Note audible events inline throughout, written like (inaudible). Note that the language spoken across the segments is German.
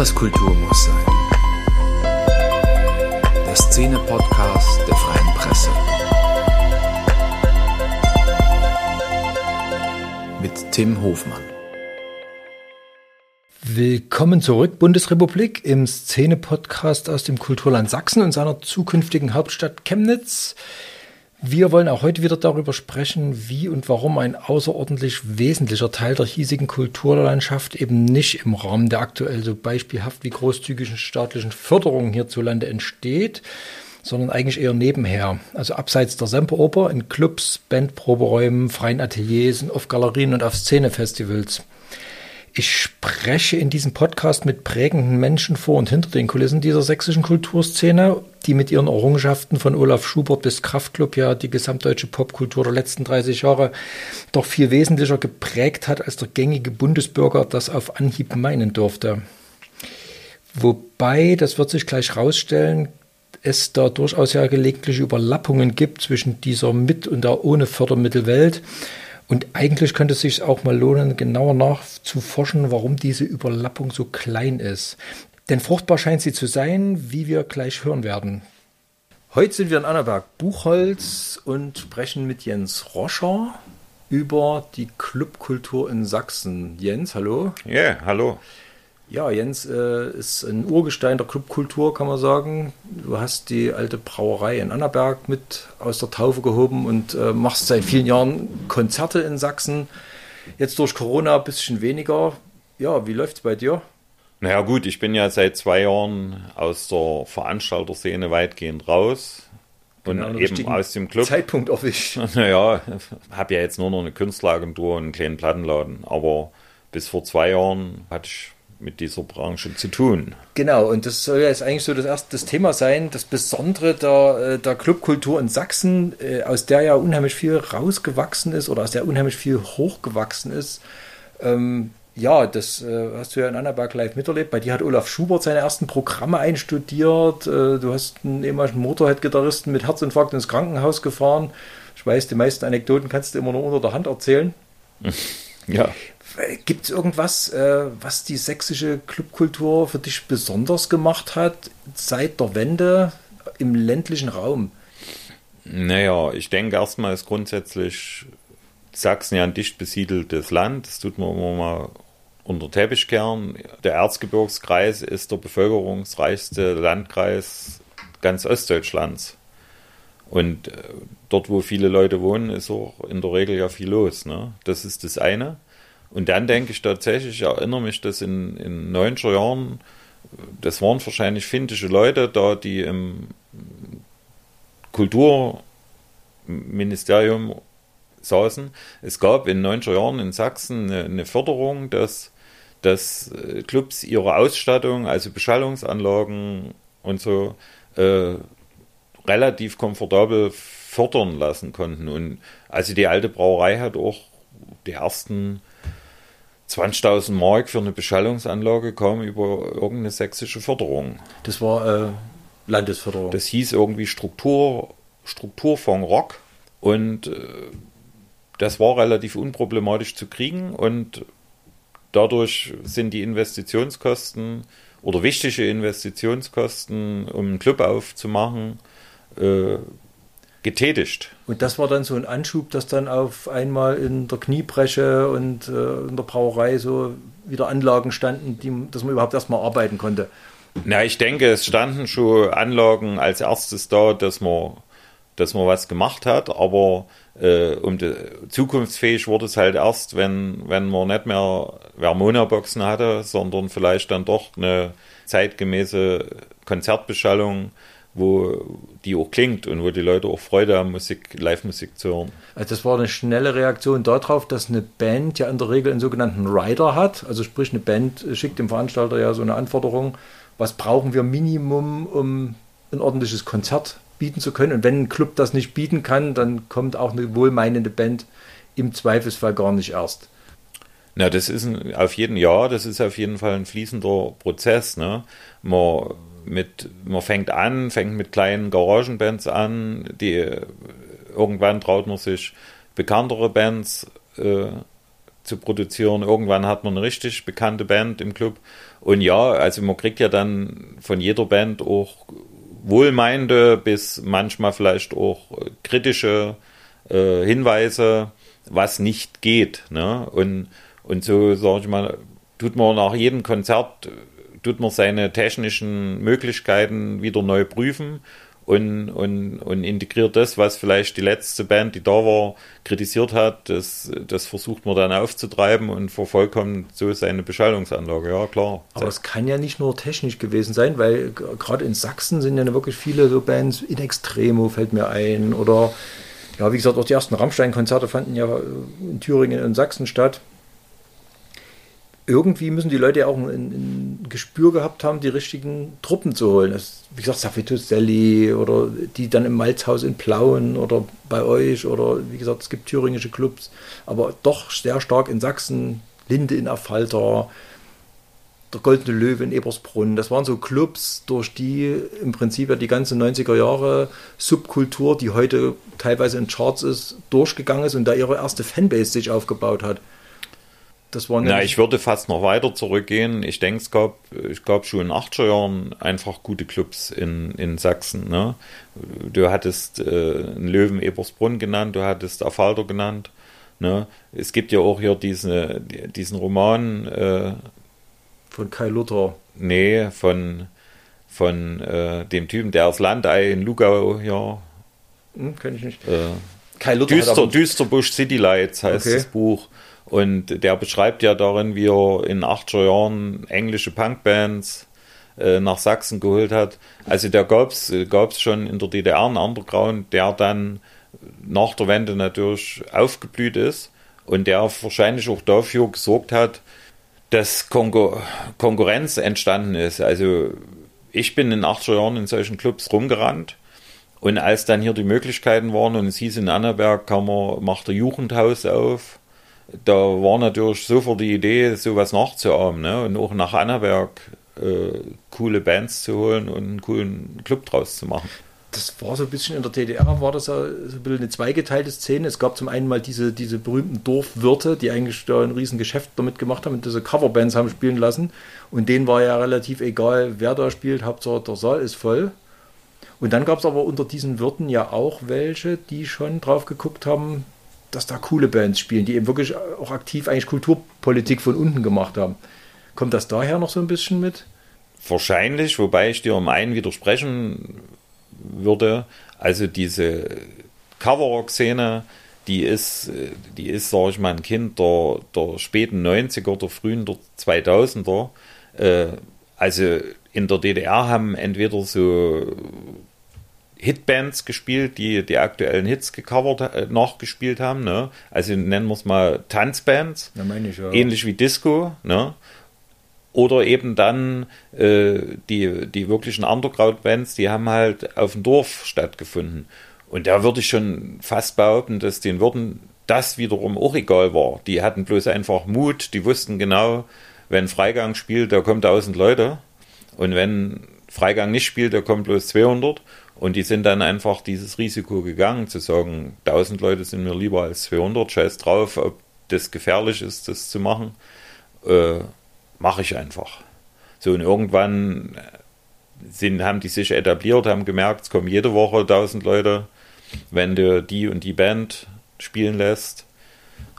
was Kultur muss sein. Der Szene-Podcast der Freien Presse. Mit Tim Hofmann. Willkommen zurück, Bundesrepublik, im Szene-Podcast aus dem Kulturland Sachsen und seiner zukünftigen Hauptstadt Chemnitz. Wir wollen auch heute wieder darüber sprechen, wie und warum ein außerordentlich wesentlicher Teil der hiesigen Kulturlandschaft eben nicht im Rahmen der aktuell so beispielhaft wie großzügigen staatlichen Förderung hierzulande entsteht, sondern eigentlich eher nebenher. Also abseits der Semperoper in Clubs, Bandproberäumen, freien Ateliers, auf Galerien und auf Szenefestivals. Ich spreche in diesem Podcast mit prägenden Menschen vor und hinter den Kulissen dieser sächsischen Kulturszene, die mit ihren Errungenschaften von Olaf Schubert bis Kraftklub ja die gesamtdeutsche Popkultur der letzten 30 Jahre doch viel wesentlicher geprägt hat, als der gängige Bundesbürger das auf Anhieb meinen durfte. Wobei, das wird sich gleich rausstellen, es da durchaus ja gelegentliche Überlappungen gibt zwischen dieser mit und der ohne Fördermittelwelt und eigentlich könnte es sich auch mal lohnen, genauer nachzuforschen, warum diese Überlappung so klein ist. Denn fruchtbar scheint sie zu sein, wie wir gleich hören werden. Heute sind wir in Annaberg Buchholz und sprechen mit Jens Roscher über die Clubkultur in Sachsen. Jens, hallo. Ja, yeah, hallo. Ja, Jens äh, ist ein Urgestein der Clubkultur, kann man sagen. Du hast die alte Brauerei in Annaberg mit aus der Taufe gehoben und äh, machst seit vielen Jahren Konzerte in Sachsen. Jetzt durch Corona ein bisschen weniger. Ja, wie läuft es bei dir? Naja gut, ich bin ja seit zwei Jahren aus der Veranstalterszene weitgehend raus. Und genau, eben aus dem Club. Zeitpunkt erwischt. (laughs) Naja, habe ja jetzt nur noch eine Künstleragentur und einen kleinen Plattenladen. Aber bis vor zwei Jahren hatte ich mit dieser Branche zu tun. Genau, und das soll ja jetzt eigentlich so das erste das Thema sein, das Besondere der, äh, der Clubkultur in Sachsen, äh, aus der ja unheimlich viel rausgewachsen ist oder aus der unheimlich viel hochgewachsen ist. Ähm, ja, das äh, hast du ja in Annaberg live miterlebt. Bei dir hat Olaf Schubert seine ersten Programme einstudiert. Äh, du hast einen ehemaligen Motorhead-Gitarristen mit Herzinfarkt ins Krankenhaus gefahren. Ich weiß, die meisten Anekdoten kannst du immer nur unter der Hand erzählen. (laughs) Ja. Gibt es irgendwas, äh, was die sächsische Clubkultur für dich besonders gemacht hat seit der Wende im ländlichen Raum? Naja, ich denke erstmal ist grundsätzlich Sachsen ja ein dicht besiedeltes Land. Das tut man immer mal unter Teppich kehren. Der Erzgebirgskreis ist der bevölkerungsreichste Landkreis ganz Ostdeutschlands. Und äh, dort, wo viele Leute wohnen, ist auch in der Regel ja viel los. Ne? Das ist das eine. Und dann denke ich tatsächlich, ich erinnere mich, dass in, in 90er Jahren, das waren wahrscheinlich finnische Leute da, die im Kulturministerium saßen. Es gab in 90er Jahren in Sachsen eine, eine Förderung, dass, dass äh, Clubs ihre Ausstattung, also Beschallungsanlagen und so, äh, relativ komfortabel fördern lassen konnten. Und also die alte Brauerei hat auch die ersten 20.000 Mark für eine Beschallungsanlage kam über irgendeine sächsische Förderung. Das war äh, Landesförderung. Das hieß irgendwie Struktur, Strukturfonds Rock und äh, das war relativ unproblematisch zu kriegen und dadurch sind die Investitionskosten oder wichtige Investitionskosten, um einen Club aufzumachen, äh, getätigt. Und das war dann so ein Anschub, dass dann auf einmal in der Kniebreche und äh, in der Brauerei so wieder Anlagen standen, die, dass man überhaupt erstmal arbeiten konnte. Na, ich denke, es standen schon Anlagen als erstes da, dass man, dass man was gemacht hat, aber äh, um die, zukunftsfähig wurde es halt erst, wenn, wenn man nicht mehr Vermona-Boxen hatte, sondern vielleicht dann doch eine zeitgemäße Konzertbeschallung wo die auch klingt und wo die Leute auch Freude haben, Musik, Live-Musik zu hören. Also das war eine schnelle Reaktion darauf, dass eine Band ja in der Regel einen sogenannten Rider hat. Also sprich, eine Band schickt dem Veranstalter ja so eine Anforderung, was brauchen wir Minimum, um ein ordentliches Konzert bieten zu können. Und wenn ein Club das nicht bieten kann, dann kommt auch eine wohlmeinende Band im Zweifelsfall gar nicht erst. Na, das ist ein, auf jeden Jahr, das ist auf jeden Fall ein fließender Prozess. Ne? Man mit, man fängt an, fängt mit kleinen Garagenbands an, die irgendwann traut man sich bekanntere Bands äh, zu produzieren. Irgendwann hat man eine richtig bekannte Band im Club. Und ja, also man kriegt ja dann von jeder Band auch wohlmeinende bis manchmal vielleicht auch kritische äh, Hinweise, was nicht geht. Ne? Und, und so, sage ich mal, tut man nach jedem Konzert, tut man seine technischen Möglichkeiten wieder neu prüfen und, und, und integriert das, was vielleicht die letzte Band, die da war, kritisiert hat, das, das versucht man dann aufzutreiben und vervollkommt so seine Beschallungsanlage. Ja, klar. Aber es kann ja nicht nur technisch gewesen sein, weil gerade in Sachsen sind ja wirklich viele so Bands, in Extremo fällt mir ein oder ja, wie gesagt, auch die ersten Rammstein-Konzerte fanden ja in Thüringen und Sachsen statt irgendwie müssen die Leute ja auch ein, ein, Gespür gehabt haben, die richtigen Truppen zu holen. Das, wie gesagt, Safituselli oder die dann im Malzhaus in Plauen oder bei euch oder wie gesagt, es gibt thüringische Clubs, aber doch sehr stark in Sachsen, Linde in Affalter, der Goldene Löwe in Ebersbrunn. Das waren so Clubs, durch die im Prinzip ja die ganze 90er Jahre Subkultur, die heute teilweise in Charts ist, durchgegangen ist und da ihre erste Fanbase sich aufgebaut hat. Das war Na, ich würde fast noch weiter zurückgehen. Ich denke, es gab, ich glaube schon in den 80er Jahren einfach gute Clubs in, in Sachsen. Ne? Du hattest äh, einen Löwen Ebersbrunn genannt, du hattest Afalter genannt. Ne? Es gibt ja auch hier diese, diesen Roman. Äh, von Kai Luther. Nee, von, von äh, dem Typen, der aus Landei in Lugau ja. Hm, kenn ich nicht. Äh, Kai Luther Düster, Düsterbusch City Lights heißt okay. das Buch. Und der beschreibt ja darin, wie er in 80er Jahren englische Punkbands äh, nach Sachsen geholt hat. Also da gab es schon in der DDR einen Underground, der dann nach der Wende natürlich aufgeblüht ist und der wahrscheinlich auch dafür gesorgt hat, dass Konkur Konkurrenz entstanden ist. Also ich bin in 80er Jahren in solchen Clubs rumgerannt und als dann hier die Möglichkeiten waren und es hieß in Annaberg, kann man, macht der Jugendhaus auf da war natürlich sofort die Idee, sowas nachzuahmen ne? und auch nach Annaberg äh, coole Bands zu holen und einen coolen Club draus zu machen. Das war so ein bisschen in der DDR, war das so ein bisschen eine zweigeteilte Szene. Es gab zum einen mal diese, diese berühmten Dorfwirte, die eigentlich da ein riesen Geschäft damit gemacht haben und diese Coverbands haben spielen lassen. Und denen war ja relativ egal, wer da spielt, Hauptsache der Saal ist voll. Und dann gab es aber unter diesen Wirten ja auch welche, die schon drauf geguckt haben, dass da coole Bands spielen, die eben wirklich auch aktiv eigentlich Kulturpolitik von unten gemacht haben. Kommt das daher noch so ein bisschen mit? Wahrscheinlich, wobei ich dir um einen widersprechen würde. Also diese Coverrock-Szene, die ist, die ist, sag ich mal, ein Kind der, der späten 90er, der frühen der 2000er. Äh, also in der DDR haben entweder so Hitbands gespielt, die die aktuellen Hits gecovert, äh, nachgespielt haben. Ne? Also nennen wir es mal Tanzbands. Ja, ich, ja. Ähnlich wie Disco. Ne? Oder eben dann äh, die, die wirklichen Underground-Bands, die haben halt auf dem Dorf stattgefunden. Und da würde ich schon fast behaupten, dass den Würden das wiederum auch egal war. Die hatten bloß einfach Mut, die wussten genau, wenn Freigang spielt, da kommen 1000 Leute. Und wenn Freigang nicht spielt, da kommen bloß 200. Und die sind dann einfach dieses Risiko gegangen, zu sagen, 1000 Leute sind mir lieber als 200, scheiß drauf, ob das gefährlich ist, das zu machen, äh, mache ich einfach. So, und irgendwann sind, haben die sich etabliert, haben gemerkt, es kommen jede Woche 1000 Leute, wenn du die und die Band spielen lässt.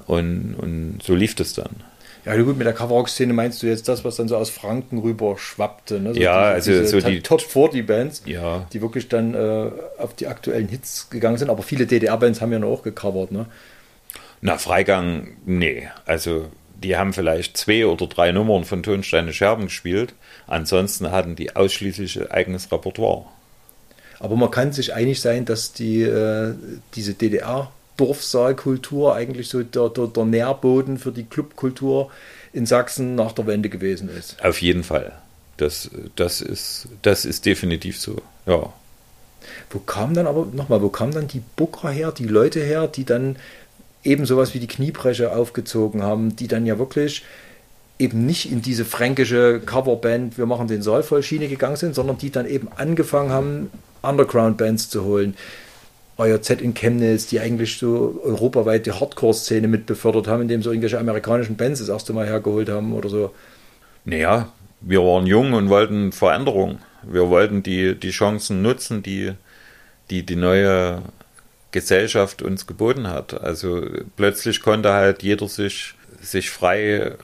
Und, und so lief es dann. Ja, gut, mit der Coverrock-Szene meinst du jetzt das, was dann so aus Franken rüber schwappte. Ne? So ja, diese, also diese so die Top 40 Bands, ja. die wirklich dann äh, auf die aktuellen Hits gegangen sind. Aber viele DDR-Bands haben ja noch auch gecovert, ne? Na, Freigang, nee. Also die haben vielleicht zwei oder drei Nummern von Tonsteine Scherben gespielt. Ansonsten hatten die ausschließlich eigenes Repertoire. Aber man kann sich einig sein, dass die, äh, diese DDR- Dorfsaalkultur eigentlich so der, der, der Nährboden für die Clubkultur in Sachsen nach der Wende gewesen ist. Auf jeden Fall. Das, das, ist, das ist definitiv so, ja. Wo kam dann aber, nochmal, wo kamen dann die Booker her, die Leute her, die dann eben sowas wie die Kniebreche aufgezogen haben, die dann ja wirklich eben nicht in diese fränkische Coverband, wir machen den Saal voll Schiene gegangen sind, sondern die dann eben angefangen haben, Underground-Bands zu holen. AJZ in Chemnitz, die eigentlich so europaweit die Hardcore-Szene mit befördert haben, indem sie irgendwelche amerikanischen Bands das erste Mal hergeholt haben oder so. Naja, wir waren jung und wollten Veränderung. Wir wollten die, die Chancen nutzen, die, die die neue Gesellschaft uns geboten hat. Also plötzlich konnte halt jeder sich, sich frei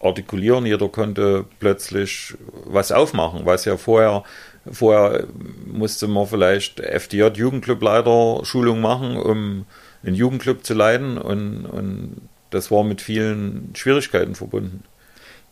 artikulieren, jeder konnte plötzlich was aufmachen, was ja vorher, vorher musste man vielleicht FDJ Jugendclubleiter Schulung machen, um einen Jugendclub zu leiten und, und das war mit vielen Schwierigkeiten verbunden.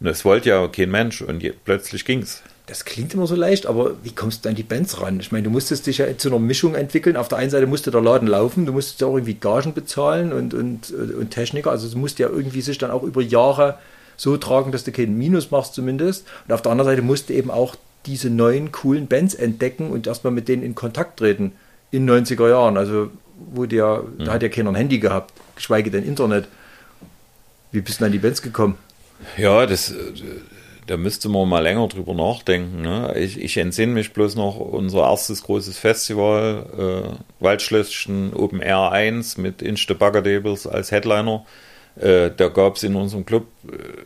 Und das wollte ja kein Mensch und je, plötzlich ging's. Das klingt immer so leicht, aber wie kommst du an die Bands ran? Ich meine, du musstest dich ja zu einer Mischung entwickeln. Auf der einen Seite musste der Laden laufen, du musstest ja auch irgendwie Gagen bezahlen und, und, und Techniker. Also es musste ja irgendwie sich dann auch über Jahre so tragen, dass du keinen Minus machst zumindest. Und auf der anderen Seite musste eben auch diese neuen coolen Bands entdecken und erstmal mit denen in Kontakt treten in 90er Jahren. Also wo der, mhm. da hat ja keiner ein Handy gehabt, geschweige denn Internet. Wie bist du an die Bands gekommen? Ja, das, da müsste man mal länger drüber nachdenken. Ne? Ich, ich entsinne mich bloß noch unser erstes großes Festival, äh, Waldschlösschen Open Air 1 mit Inchte Baggerdables als Headliner. Äh, da gab es in unserem Club äh,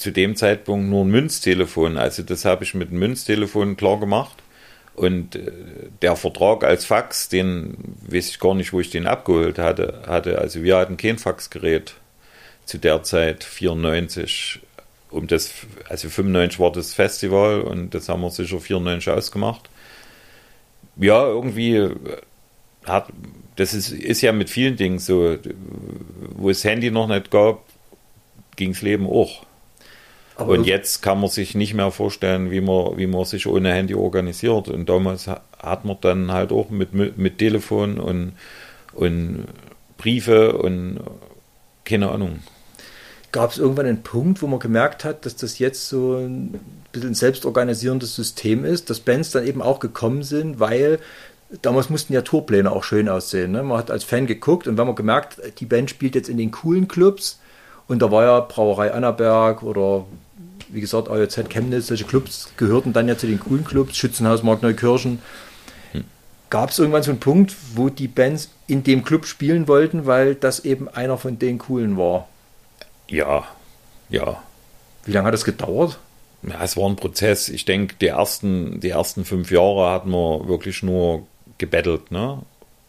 zu dem Zeitpunkt nur ein Münztelefon. Also das habe ich mit einem Münztelefon klar gemacht. Und äh, der Vertrag als Fax, den weiß ich gar nicht, wo ich den abgeholt hatte. hatte. Also wir hatten kein Faxgerät zu der Zeit, 94. Um das, also 95 war das Festival und das haben wir sicher 94 ausgemacht. Ja, irgendwie hat, das ist, ist ja mit vielen Dingen so, wo es Handy noch nicht gab, ging das Leben auch. Aber und jetzt kann man sich nicht mehr vorstellen, wie man, wie man sich ohne Handy organisiert. Und damals hat man dann halt auch mit, mit Telefon und, und Briefe und keine Ahnung. Gab es irgendwann einen Punkt, wo man gemerkt hat, dass das jetzt so ein bisschen ein selbstorganisierendes System ist, dass Bands dann eben auch gekommen sind, weil damals mussten ja Tourpläne auch schön aussehen. Ne? Man hat als Fan geguckt und wenn man gemerkt, die Band spielt jetzt in den coolen Clubs und da war ja Brauerei Annaberg oder wie gesagt AJZ Chemnitz, solche Clubs gehörten dann ja zu den coolen Clubs, Schützenhaus Markneukirchen. Hm. Gab es irgendwann so einen Punkt, wo die Bands in dem Club spielen wollten, weil das eben einer von den coolen war? Ja, ja. Wie lange hat das gedauert? Ja, es war ein Prozess. Ich denke, die ersten, die ersten fünf Jahre hatten wir wirklich nur gebettelt, ne?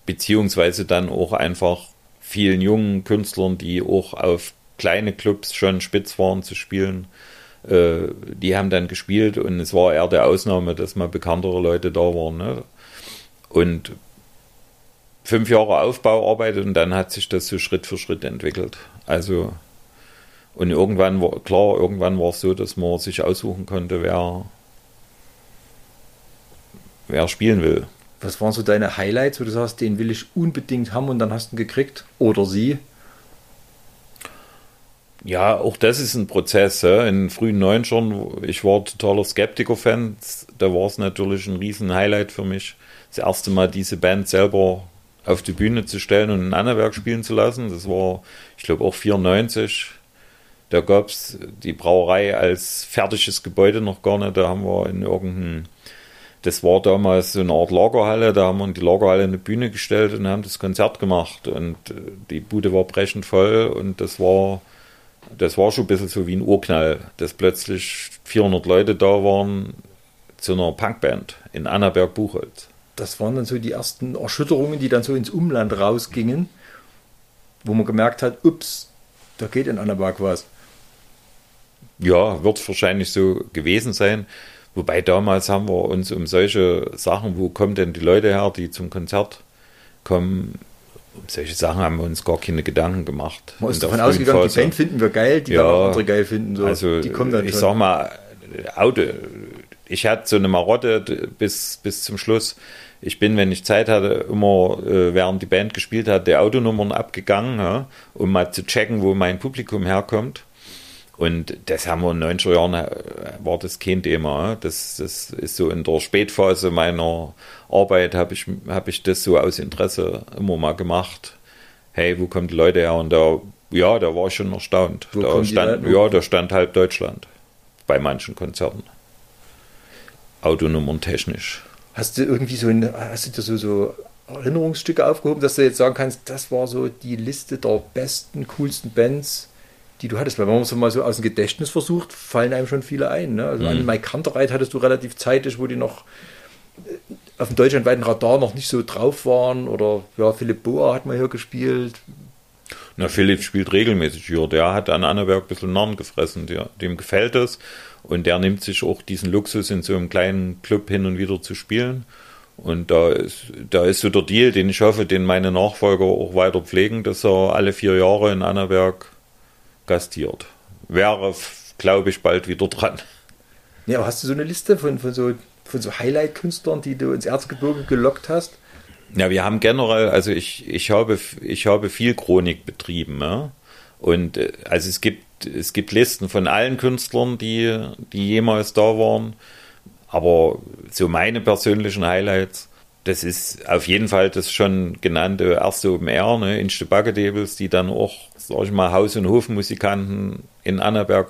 Beziehungsweise dann auch einfach vielen jungen Künstlern, die auch auf kleine Clubs schon spitz waren zu spielen, äh, die haben dann gespielt und es war eher der Ausnahme, dass mal bekanntere Leute da waren. Ne? Und fünf Jahre Aufbauarbeit und dann hat sich das so Schritt für Schritt entwickelt. Also und irgendwann war klar, irgendwann war es so, dass man sich aussuchen konnte, wer wer spielen will. Was waren so deine Highlights, wo du sagst, den will ich unbedingt haben und dann hast du ihn gekriegt? Oder sie? Ja, auch das ist ein Prozess. Ja. In frühen 90ern, ich war totaler Skeptiker-Fan. Da war es natürlich ein riesen Highlight für mich, das erste Mal diese Band selber auf die Bühne zu stellen und ein Annaberg spielen zu lassen. Das war, ich glaube, auch 94. Da gab es die Brauerei als fertiges Gebäude noch gar nicht. Da haben wir in irgendeinem das war damals so eine Art Lagerhalle, da haben wir in die Lagerhalle eine Bühne gestellt und haben das Konzert gemacht und äh, die Bude war brechend voll und das war, das war schon ein bisschen so wie ein Urknall, dass plötzlich 400 Leute da waren zu einer Punkband in Annaberg-Buchholz. Das waren dann so die ersten Erschütterungen, die dann so ins Umland rausgingen, wo man gemerkt hat, ups, da geht in Annaberg was. Ja, wird wahrscheinlich so gewesen sein. Wobei damals haben wir uns um solche Sachen, wo kommen denn die Leute her, die zum Konzert kommen, um solche Sachen haben wir uns gar keine Gedanken gemacht. Man ist davon ausgegangen, die Band finden wir geil, die ja, dann andere geil finden. So. Also, die kommen dann ich schon. sag mal, Auto, ich hatte so eine Marotte bis, bis zum Schluss. Ich bin, wenn ich Zeit hatte, immer, äh, während die Band gespielt hat, der Autonummern abgegangen, ja, um mal zu checken, wo mein Publikum herkommt. Und das haben wir in den 90er Jahren, äh, war das kein Thema. Das, das ist so in der Spätphase meiner Arbeit, habe ich, hab ich das so aus Interesse immer mal gemacht. Hey, wo kommen die Leute her? Und da, ja, da war ich schon erstaunt. Wo da stand, ja, da stand halb Deutschland bei manchen Konzerten. Autonummern technisch. Hast du irgendwie so, ein, hast du dir so, so Erinnerungsstücke aufgehoben, dass du jetzt sagen kannst, das war so die Liste der besten, coolsten Bands, die du hattest? Weil wenn man es mal so aus dem Gedächtnis versucht, fallen einem schon viele ein. Ne? Also mhm. an Mike Kantereit hattest du relativ zeitig, wo die noch äh, auf dem deutschlandweiten Radar noch nicht so drauf waren. Oder ja, Philipp Boa hat mal hier gespielt. Na, Philipp spielt regelmäßig hier. Der hat an Annaberg ein bisschen Narren gefressen. Der, dem gefällt es. Und der nimmt sich auch diesen Luxus, in so einem kleinen Club hin und wieder zu spielen. Und da ist, da ist so der Deal, den ich hoffe, den meine Nachfolger auch weiter pflegen, dass er alle vier Jahre in Annaberg gastiert. Wäre, glaube ich, bald wieder dran. Ja, aber hast du so eine Liste von, von so, von so Highlight-Künstlern, die du ins Erzgebirge gelockt hast? Ja, wir haben generell, also ich, ich, habe, ich habe viel Chronik betrieben. Ja? Und äh, also es gibt, es gibt Listen von allen Künstlern, die, die jemals da waren. Aber so meine persönlichen Highlights, das ist auf jeden Fall das schon genannte erste Open Air, ne, in Stebagedebels, die dann auch, sag ich mal, Haus- und Hofmusikanten in Annaberg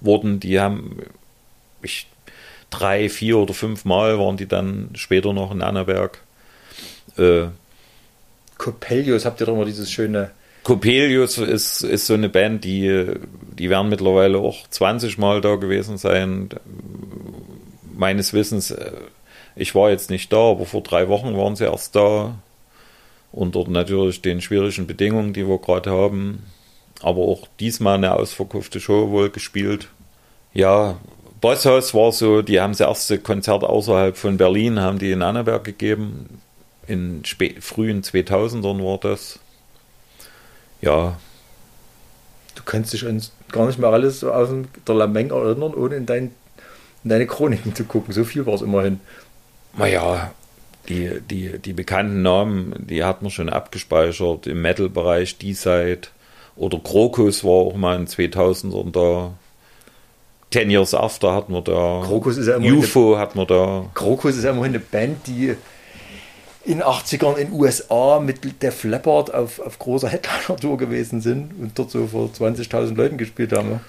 wurden. Die haben, ich, drei, vier oder fünf Mal waren die dann später noch in Annaberg. Äh, Coppelius, habt ihr doch mal dieses schöne. Coppelius ist, ist so eine Band, die, die werden mittlerweile auch 20 Mal da gewesen sein. Meines Wissens, äh, ich war jetzt nicht da, aber vor drei Wochen waren sie erst da. Unter natürlich den schwierigen Bedingungen, die wir gerade haben. Aber auch diesmal eine ausverkaufte Show wohl gespielt. Ja, Bosshaus war so, die haben das erste Konzert außerhalb von Berlin, haben die in Annaberg gegeben in frühen 2000ern war das. Ja. Du kannst dich an gar nicht mehr alles aus der Lameng erinnern, ohne in, dein, in deine Chroniken zu gucken. So viel war es immerhin. Naja, die, die, die bekannten Namen, die hat man schon abgespeichert im Metal-Bereich, D-Side oder Krokus war auch mal in 2000ern da. Ten Years After hatten wir da. Krokus ist ja UFO hatten wir da. Krokus ist ja immerhin eine Band, die in 80ern in USA mit Def Leppard auf, auf großer Headliner-Tour gewesen sind und dort so vor 20.000 Leuten gespielt haben.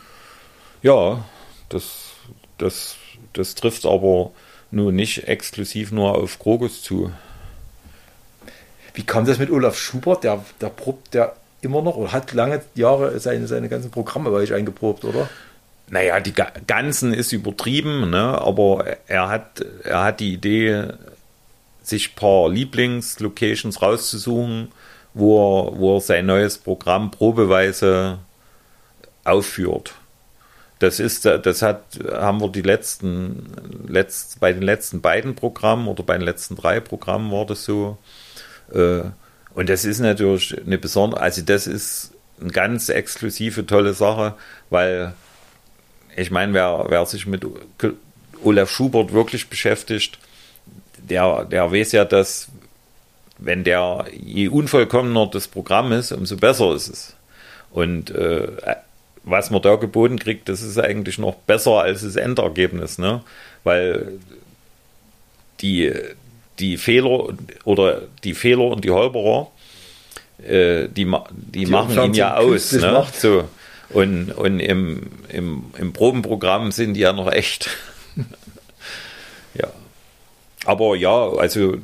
Ja, das, das, das trifft aber nur nicht exklusiv nur auf Krokus zu. Wie kam das mit Olaf Schubert? Der, der probt der immer noch oder hat lange Jahre seine, seine ganzen Programme bei euch eingeprobt, oder? Naja, die ganzen ist übertrieben, ne? aber er hat, er hat die Idee sich ein paar Lieblingslocations rauszusuchen, wo er, wo er sein neues Programm probeweise aufführt. Das ist, das hat, haben wir die letzten, letzt, bei den letzten beiden Programmen oder bei den letzten drei Programmen war das so. Äh, und das ist natürlich eine besondere, also das ist eine ganz exklusive, tolle Sache, weil ich meine, wer, wer sich mit Olaf Schubert wirklich beschäftigt, der, der weiß ja, dass wenn der je unvollkommener das Programm ist, umso besser ist es. Und äh, was man da geboten kriegt, das ist eigentlich noch besser als das Endergebnis, ne? Weil die, die Fehler oder die Fehler und die Holperer, äh, die, die, die machen ihn ja aus, ne? So. Und, und im, im, im Probenprogramm sind die ja noch echt. (laughs) ja. Aber ja, also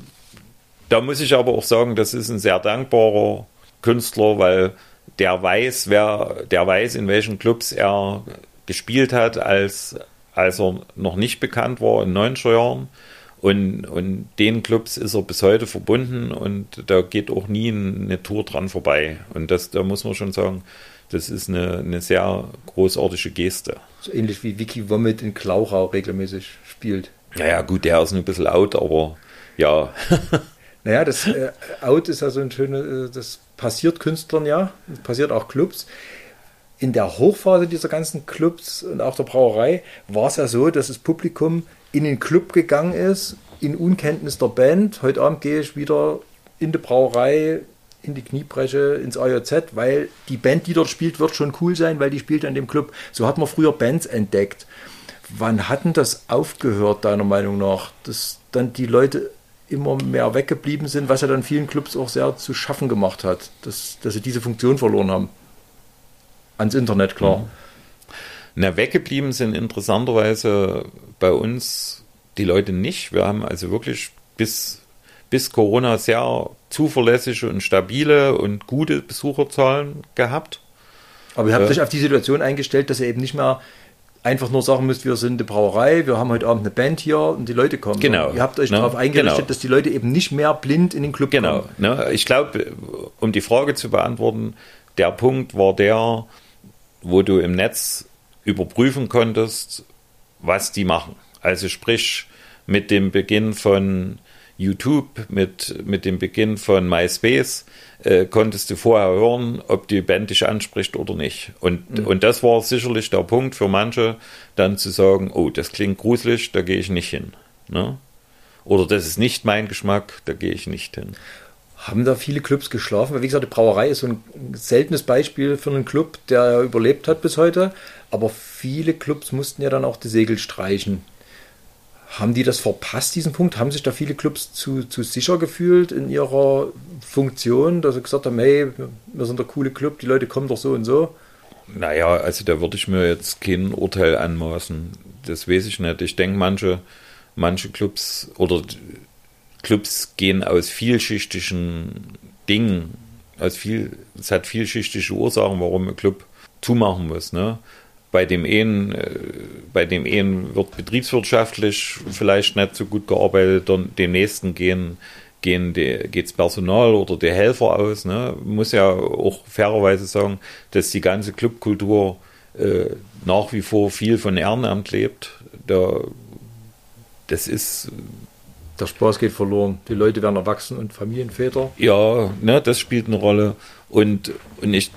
da muss ich aber auch sagen, das ist ein sehr dankbarer Künstler, weil der weiß, wer, der weiß, in welchen Clubs er gespielt hat, als, als er noch nicht bekannt war in 90er Jahren. Und, und den Clubs ist er bis heute verbunden und da geht auch nie eine Tour dran vorbei. Und das, da muss man schon sagen, das ist eine, eine sehr großartige Geste. So ähnlich wie Vicky Womit in Klauchau regelmäßig spielt. Naja, gut, der ist ein bisschen out, aber ja. (laughs) naja, das äh, Out ist also ein schönes, äh, das passiert Künstlern ja, passiert auch Clubs. In der Hochphase dieser ganzen Clubs und auch der Brauerei war es ja so, dass das Publikum in den Club gegangen ist, in Unkenntnis der Band. Heute Abend gehe ich wieder in die Brauerei, in die Kniebreche, ins AJZ, weil die Band, die dort spielt, wird schon cool sein, weil die spielt an dem Club. So hat man früher Bands entdeckt. Wann hatten das aufgehört, deiner Meinung nach, dass dann die Leute immer mehr weggeblieben sind, was ja dann vielen Clubs auch sehr zu schaffen gemacht hat, dass, dass sie diese Funktion verloren haben? Ans Internet, klar. Mhm. Na, weggeblieben sind interessanterweise bei uns die Leute nicht. Wir haben also wirklich bis, bis Corona sehr zuverlässige und stabile und gute Besucherzahlen gehabt. Aber ihr habt äh, euch auf die Situation eingestellt, dass ihr eben nicht mehr einfach nur sagen müsst, wir sind eine Brauerei, wir haben heute Abend eine Band hier und die Leute kommen. Genau. Ihr habt euch ne? darauf eingerichtet, genau. dass die Leute eben nicht mehr blind in den Club genau. kommen. Genau. Ne? Ich glaube, um die Frage zu beantworten, der Punkt war der, wo du im Netz überprüfen konntest, was die machen. Also sprich, mit dem Beginn von YouTube, mit, mit dem Beginn von MySpace, äh, konntest du vorher hören, ob die Band dich anspricht oder nicht. Und, mhm. und das war sicherlich der Punkt für manche, dann zu sagen, oh, das klingt gruselig, da gehe ich nicht hin. Ne? Oder das ist nicht mein Geschmack, da gehe ich nicht hin. Haben da viele Clubs geschlafen? Weil wie gesagt, die Brauerei ist so ein seltenes Beispiel für einen Club, der überlebt hat bis heute. Aber viele Clubs mussten ja dann auch die Segel streichen. Haben die das verpasst, diesen Punkt? Haben sich da viele Clubs zu, zu sicher gefühlt in ihrer Funktion, dass sie gesagt haben, hey, wir sind der coole Club, die Leute kommen doch so und so? Naja, also da würde ich mir jetzt kein Urteil anmaßen. Das weiß ich nicht. Ich denke, manche, manche Clubs oder Clubs gehen aus vielschichtigen Dingen, aus viel, es hat vielschichtige Ursachen, warum ein Club zumachen muss. Ne? Bei dem einen, äh, bei dem einen wird betriebswirtschaftlich vielleicht nicht so gut gearbeitet, dann dem nächsten gehen, gehen geht's Personal oder die Helfer aus. Ne? Muss ja auch fairerweise sagen, dass die ganze Clubkultur äh, nach wie vor viel von Ehrenamt lebt. Da, das ist der Spaß geht verloren. Die Leute werden erwachsen und Familienväter. Ja, ne, das spielt eine Rolle. Und, und ich,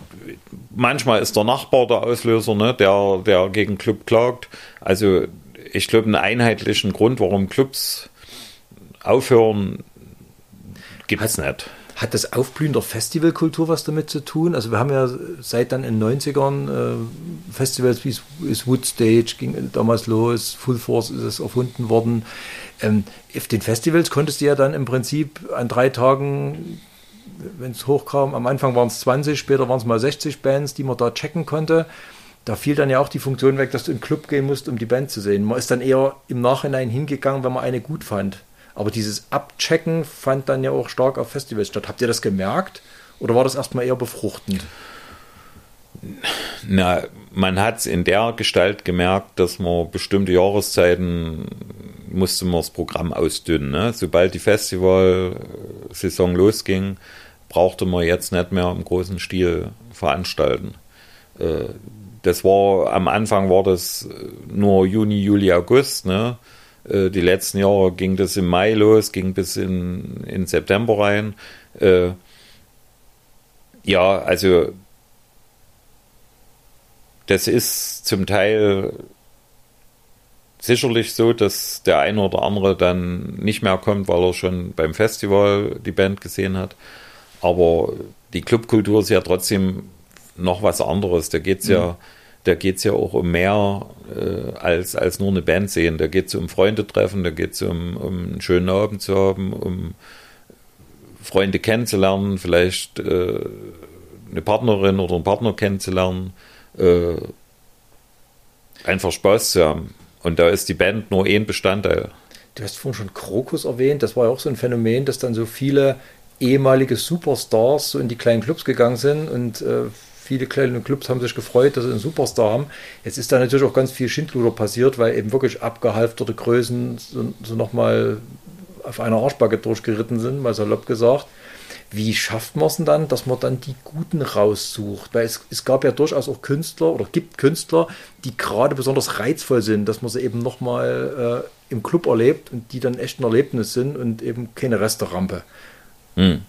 manchmal ist der Nachbar der Auslöser, ne, der, der gegen Club klagt. Also ich glaube, einen einheitlichen Grund, warum Clubs aufhören, gibt es nicht. Hat das Aufblühen der Festivalkultur was damit zu tun? Also wir haben ja seit dann in den 90ern äh, Festivals wie Woodstage ging damals los, Full Force ist es erfunden worden. Ähm, auf den Festivals konntest du ja dann im Prinzip an drei Tagen, wenn es hochkam, am Anfang waren es 20, später waren es mal 60 Bands, die man da checken konnte. Da fiel dann ja auch die Funktion weg, dass du in den Club gehen musst, um die Band zu sehen. Man ist dann eher im Nachhinein hingegangen, wenn man eine gut fand. Aber dieses Abchecken fand dann ja auch stark auf Festivals statt. Habt ihr das gemerkt oder war das erstmal eher befruchtend? Na, man hat es in der Gestalt gemerkt, dass man bestimmte Jahreszeiten musste man das Programm ausdünnen. Ne? Sobald die Festivalsaison losging, brauchte man jetzt nicht mehr im großen Stil veranstalten. Äh, das war am Anfang war das nur Juni, Juli, August. Ne? Äh, die letzten Jahre ging das im Mai los, ging bis in, in September rein. Äh, ja, also das ist zum Teil sicherlich so, dass der eine oder andere dann nicht mehr kommt, weil er schon beim Festival die Band gesehen hat. Aber die Clubkultur ist ja trotzdem noch was anderes. Da geht es mhm. ja da geht es ja auch um mehr äh, als, als nur eine Band sehen. Da geht es um Freunde treffen, da geht es um, um einen schönen Abend zu haben, um Freunde kennenzulernen, vielleicht äh, eine Partnerin oder einen Partner kennenzulernen, äh, einfach Spaß zu haben. Und da ist die Band nur ein Bestandteil. Du hast vorhin schon Krokus erwähnt, das war ja auch so ein Phänomen, dass dann so viele ehemalige Superstars so in die kleinen Clubs gegangen sind und äh, Viele kleine Clubs haben sich gefreut, dass sie einen Superstar haben. Jetzt ist da natürlich auch ganz viel Schindluder passiert, weil eben wirklich abgehalfterte Größen so, so nochmal auf einer Arschbacke durchgeritten sind, mal salopp gesagt. Wie schafft man es denn dann, dass man dann die Guten raussucht? Weil es, es gab ja durchaus auch Künstler oder gibt Künstler, die gerade besonders reizvoll sind, dass man sie eben nochmal äh, im Club erlebt und die dann echt ein Erlebnis sind und eben keine Resterampe. Hm.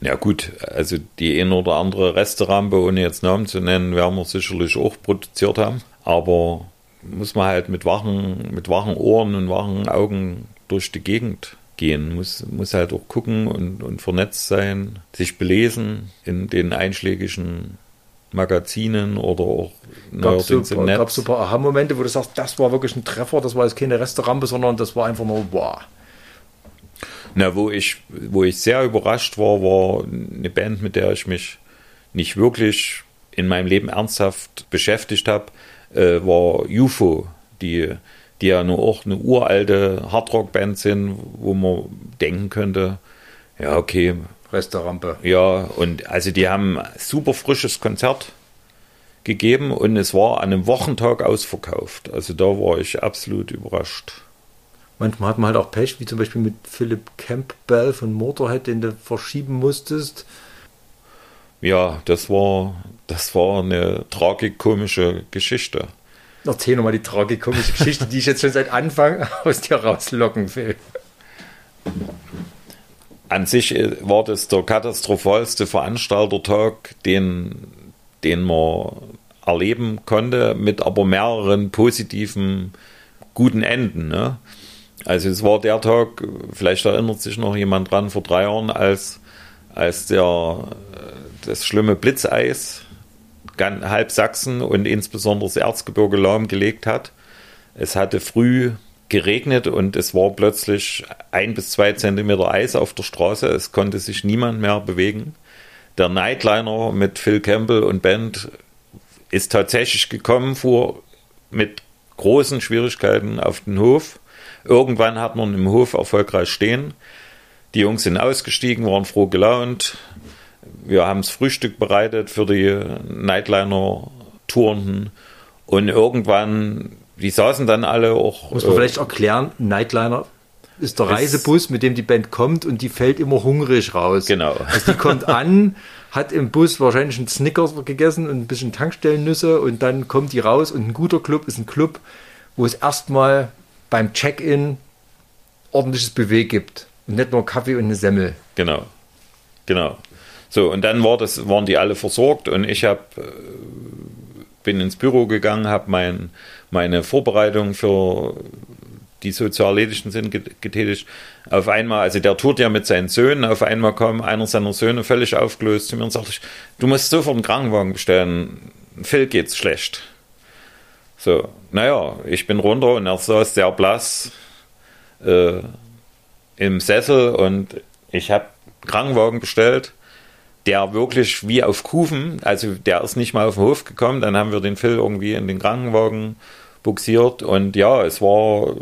Ja gut, also die ein oder andere Resterampe, ohne jetzt Namen zu nennen, werden wir sicherlich auch produziert haben. Aber muss man halt mit wachen, mit wachen Ohren und wachen Augen durch die Gegend gehen, muss, muss halt auch gucken und, und vernetzt sein, sich belesen in den einschlägigen Magazinen oder auch Gab es so, gab so ein paar Aha-Momente, wo du sagst, das war wirklich ein Treffer, das war jetzt keine Resterampe, sondern das war einfach nur, boah. Na, wo ich, wo ich sehr überrascht war, war eine Band, mit der ich mich nicht wirklich in meinem Leben ernsthaft beschäftigt habe, äh, war UFO, die, die ja nur auch eine uralte Hardrock-Band sind, wo man denken könnte, ja, okay. Restaurante. Ja, und also die haben super frisches Konzert gegeben und es war an einem Wochentag ausverkauft. Also da war ich absolut überrascht. Manchmal hat man halt auch Pech, wie zum Beispiel mit Philip Campbell von Motorhead, den du verschieben musstest. Ja, das war, das war eine tragikomische Geschichte. Erzähl nochmal die tragikomische Geschichte, die ich jetzt schon seit Anfang aus dir rauslocken will. An sich äh, war das der katastrophalste Veranstaltertag, den, den man erleben konnte, mit aber mehreren positiven, guten Enden. Ne? Also es war der Tag, vielleicht erinnert sich noch jemand dran, vor drei Jahren, als, als der, das schlimme Blitzeis halb Sachsen und insbesondere das Erzgebirge lahmgelegt hat. Es hatte früh geregnet und es war plötzlich ein bis zwei Zentimeter Eis auf der Straße. Es konnte sich niemand mehr bewegen. Der Nightliner mit Phil Campbell und Band ist tatsächlich gekommen, fuhr mit großen Schwierigkeiten auf den Hof. Irgendwann hat man im Hof erfolgreich stehen. Die Jungs sind ausgestiegen, waren froh gelaunt. Wir haben das Frühstück bereitet für die Nightliner-Tourenden. Und irgendwann, die saßen dann alle auch. Muss man äh, vielleicht erklären, Nightliner ist der Reisebus, mit dem die Band kommt und die fällt immer hungrig raus. Genau. Also die kommt an, hat im Bus wahrscheinlich einen Snickers gegessen und ein bisschen Tankstellennüsse und dann kommt die raus und ein guter Club ist ein Club, wo es erstmal beim Check-in ordentliches Buffet gibt und nicht nur Kaffee und eine Semmel. Genau, genau. So, und dann war das, waren die alle versorgt und ich hab, äh, bin ins Büro gegangen, habe mein, meine Vorbereitung für die sozialethischen sind getätigt. Auf einmal, also der tut ja mit seinen Söhnen, auf einmal kam einer seiner Söhne völlig aufgelöst zu mir und sagte, du musst sofort einen Krankenwagen bestellen, Phil geht's schlecht. So, naja, ich bin runter und er saß sehr blass äh, im Sessel und ich habe Krankenwagen bestellt der wirklich wie auf Kufen, also der ist nicht mal auf den Hof gekommen, dann haben wir den Phil irgendwie in den Krankenwagen buxiert und ja, es war,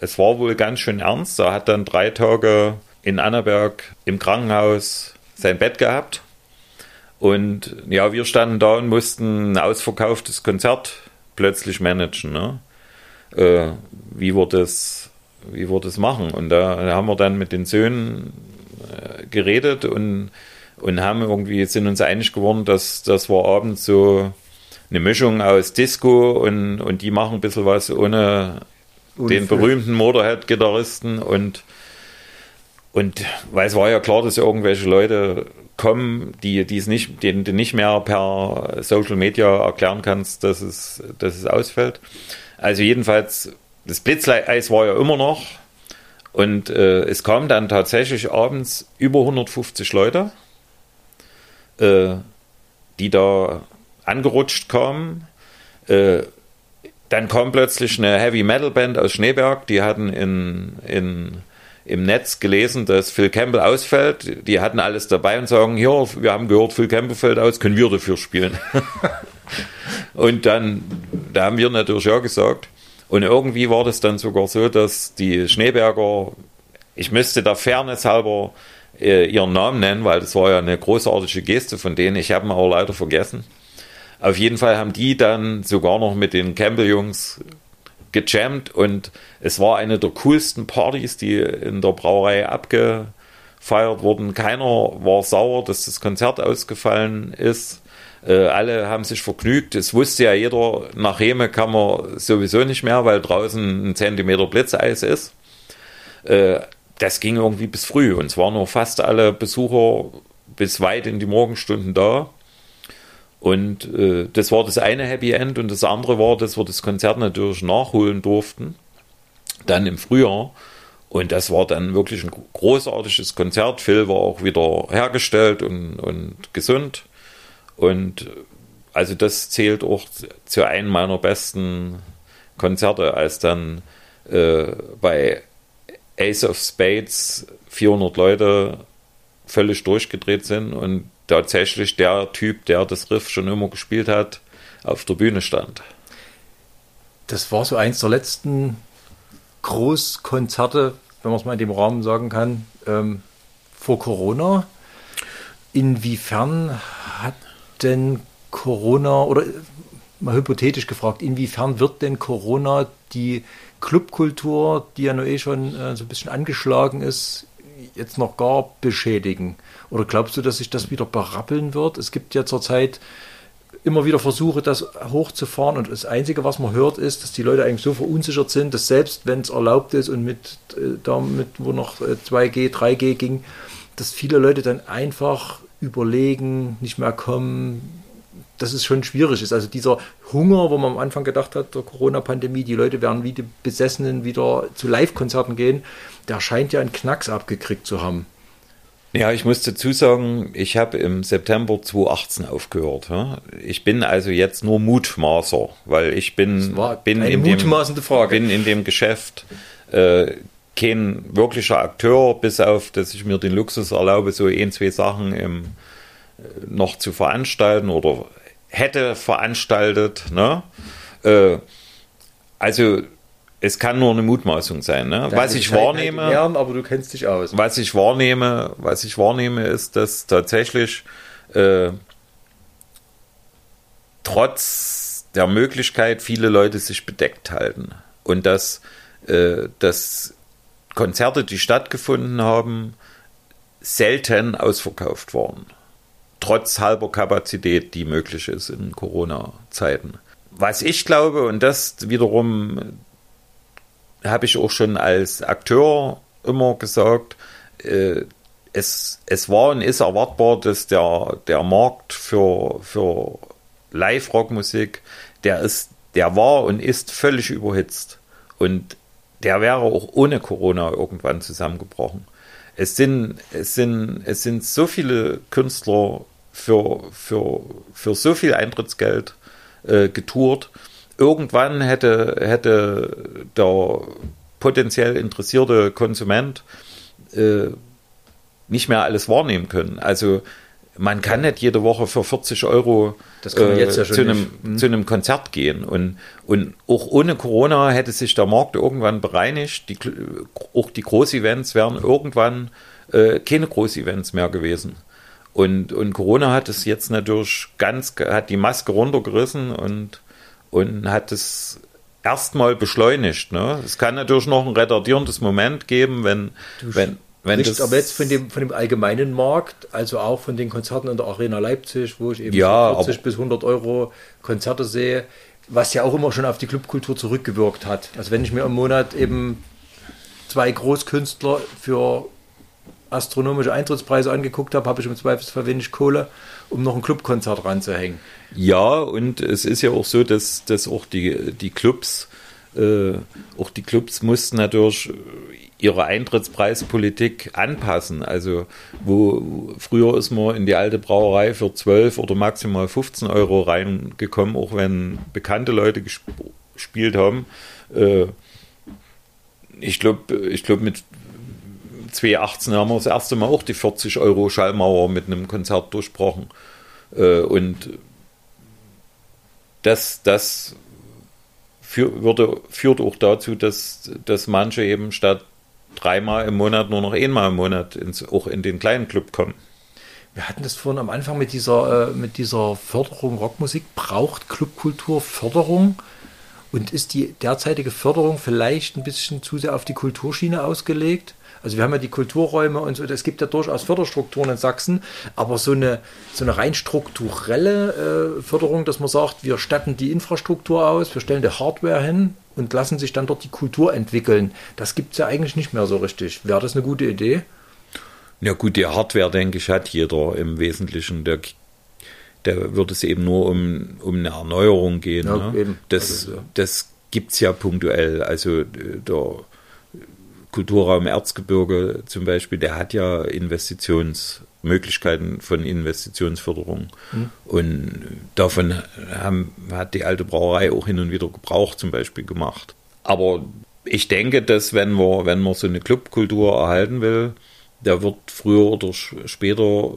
es war wohl ganz schön ernst. Er hat dann drei Tage in Annaberg im Krankenhaus sein Bett gehabt und ja, wir standen da und mussten ein ausverkauftes Konzert plötzlich managen. Ne? Äh, wie wir das, wie wir das machen. Und da, da haben wir dann mit den Söhnen äh, geredet und und haben irgendwie, sind uns einig geworden, dass das war abends so eine Mischung aus Disco und, und die machen ein bisschen was ohne Unfall. den berühmten Motorhead-Gitarristen und und weil es war ja klar, dass irgendwelche Leute kommen, die, die es nicht, denen du nicht mehr per Social Media erklären kannst, dass es, dass es ausfällt. Also jedenfalls, das Blitzeis war ja immer noch und äh, es kamen dann tatsächlich abends über 150 Leute äh, die da angerutscht kommen. Äh, dann kommt plötzlich eine Heavy Metal Band aus Schneeberg, die hatten in, in, im Netz gelesen, dass Phil Campbell ausfällt. Die hatten alles dabei und sagen, ja, wir haben gehört, Phil Campbell fällt aus, können wir dafür spielen? (laughs) und dann, da haben wir natürlich ja gesagt. Und irgendwie war das dann sogar so, dass die Schneeberger, ich müsste der Fairness halber äh, ihren Namen nennen, weil das war ja eine großartige Geste von denen. Ich habe ihn aber leider vergessen. Auf jeden Fall haben die dann sogar noch mit den Campbell-Jungs gejammt und es war eine der coolsten Partys, die in der Brauerei abgefeiert wurden. Keiner war sauer, dass das Konzert ausgefallen ist. Äh, alle haben sich vergnügt. Es wusste ja jeder, nach Heme kann man sowieso nicht mehr, weil draußen ein Zentimeter Blitzeis ist. Äh, das ging irgendwie bis früh und es waren noch fast alle Besucher bis weit in die Morgenstunden da. Und äh, das war das eine Happy End und das andere war, dass wir das Konzert natürlich nachholen durften, dann im Frühjahr. Und das war dann wirklich ein großartiges Konzert. Phil war auch wieder hergestellt und, und gesund. Und also das zählt auch zu einem meiner besten Konzerte, als dann äh, bei Ace of Spades 400 Leute völlig durchgedreht sind und tatsächlich der Typ, der das Riff schon immer gespielt hat, auf der Bühne stand. Das war so eins der letzten Großkonzerte, wenn man es mal in dem Rahmen sagen kann, ähm, vor Corona. Inwiefern hat denn Corona oder mal hypothetisch gefragt, inwiefern wird denn Corona die Clubkultur, die ja noch eh schon äh, so ein bisschen angeschlagen ist, jetzt noch gar beschädigen? Oder glaubst du, dass sich das wieder berappeln wird? Es gibt ja zurzeit immer wieder Versuche, das hochzufahren und das Einzige, was man hört, ist, dass die Leute eigentlich so verunsichert sind, dass selbst wenn es erlaubt ist und mit äh, damit, wo noch 2G, äh, 3G ging, dass viele Leute dann einfach überlegen, nicht mehr kommen, dass es schon schwierig ist. Also dieser Hunger, wo man am Anfang gedacht hat, der Corona-Pandemie, die Leute werden wie die Besessenen wieder zu Live-Konzerten gehen, der scheint ja einen Knacks abgekriegt zu haben. Ja, ich muss dazu sagen, ich habe im September 2018 aufgehört. Ich bin also jetzt nur Mutmaßer, weil ich bin, bin, in, dem, bin in dem Geschäft äh, kein wirklicher Akteur, bis auf, dass ich mir den Luxus erlaube, so ein, zwei Sachen im, äh, noch zu veranstalten oder hätte veranstaltet. Ne? Äh, also es kann nur eine Mutmaßung sein. Ne? Was ich wahrnehme, halt gern, aber du kennst dich aus. Was ich wahrnehme, was ich wahrnehme, ist, dass tatsächlich äh, trotz der Möglichkeit viele Leute sich bedeckt halten und dass, äh, dass Konzerte, die stattgefunden haben, selten ausverkauft waren trotz halber Kapazität, die möglich ist in Corona-Zeiten. Was ich glaube, und das wiederum habe ich auch schon als Akteur immer gesagt, äh, es, es war und ist erwartbar, dass der, der Markt für, für Live-Rock-Musik, der der war und ist völlig überhitzt. Und der wäre auch ohne Corona irgendwann zusammengebrochen. Es sind, es sind, es sind so viele Künstler für, für, für so viel Eintrittsgeld äh, getourt. Irgendwann hätte, hätte der potenziell interessierte Konsument äh, nicht mehr alles wahrnehmen können. Also man kann nicht jede Woche für 40 Euro äh, ja zu, einem, hm. zu einem Konzert gehen. Und, und auch ohne Corona hätte sich der Markt irgendwann bereinigt. Die, auch die Großevents wären irgendwann äh, keine Großevents mehr gewesen. Und, und Corona hat es jetzt natürlich ganz, hat die Maske runtergerissen und, und hat es erstmal beschleunigt. Ne? Es kann natürlich noch ein retardierendes Moment geben, wenn, du wenn, wenn das. Aber jetzt von dem, von dem allgemeinen Markt, also auch von den Konzerten in der Arena Leipzig, wo ich eben ja, 40 bis 100 Euro Konzerte sehe, was ja auch immer schon auf die Clubkultur zurückgewirkt hat. Also wenn ich mir im Monat eben zwei Großkünstler für astronomische Eintrittspreise angeguckt habe, habe ich im Zweifelsfall wenig Kohle, um noch ein Clubkonzert ranzuhängen. Ja, und es ist ja auch so, dass, dass auch die, die Clubs, äh, auch die Clubs mussten natürlich ihre Eintrittspreispolitik anpassen. Also wo früher ist man in die alte Brauerei für 12 oder maximal 15 Euro reingekommen, auch wenn bekannte Leute gespielt haben. Äh, ich glaube, ich glaube mit 2018 haben wir das erste Mal auch die 40 Euro Schallmauer mit einem Konzert durchbrochen. Äh, und das, das für, würde, führt auch dazu, dass, dass manche eben statt dreimal im Monat nur noch einmal im Monat ins, auch in den kleinen Club kommen. Wir hatten das vorhin am Anfang mit dieser, äh, mit dieser Förderung Rockmusik. Braucht Clubkultur Förderung? Und ist die derzeitige Förderung vielleicht ein bisschen zu sehr auf die Kulturschiene ausgelegt? Also wir haben ja die Kulturräume und so, es gibt ja durchaus Förderstrukturen in Sachsen, aber so eine, so eine rein strukturelle äh, Förderung, dass man sagt, wir statten die Infrastruktur aus, wir stellen die Hardware hin und lassen sich dann dort die Kultur entwickeln, das gibt es ja eigentlich nicht mehr so richtig. Wäre das eine gute Idee? Ja gut, die Hardware, denke ich, hat jeder im Wesentlichen. Der, der wird es eben nur um, um eine Erneuerung gehen. Ja, ne? Das, also, ja. das gibt es ja punktuell. Also äh, der Kulturraum Erzgebirge zum Beispiel, der hat ja Investitionsmöglichkeiten von Investitionsförderung. Mhm. Und davon haben, hat die alte Brauerei auch hin und wieder Gebrauch zum Beispiel gemacht. Aber ich denke, dass wenn man, wenn man so eine Clubkultur erhalten will, da wird früher oder später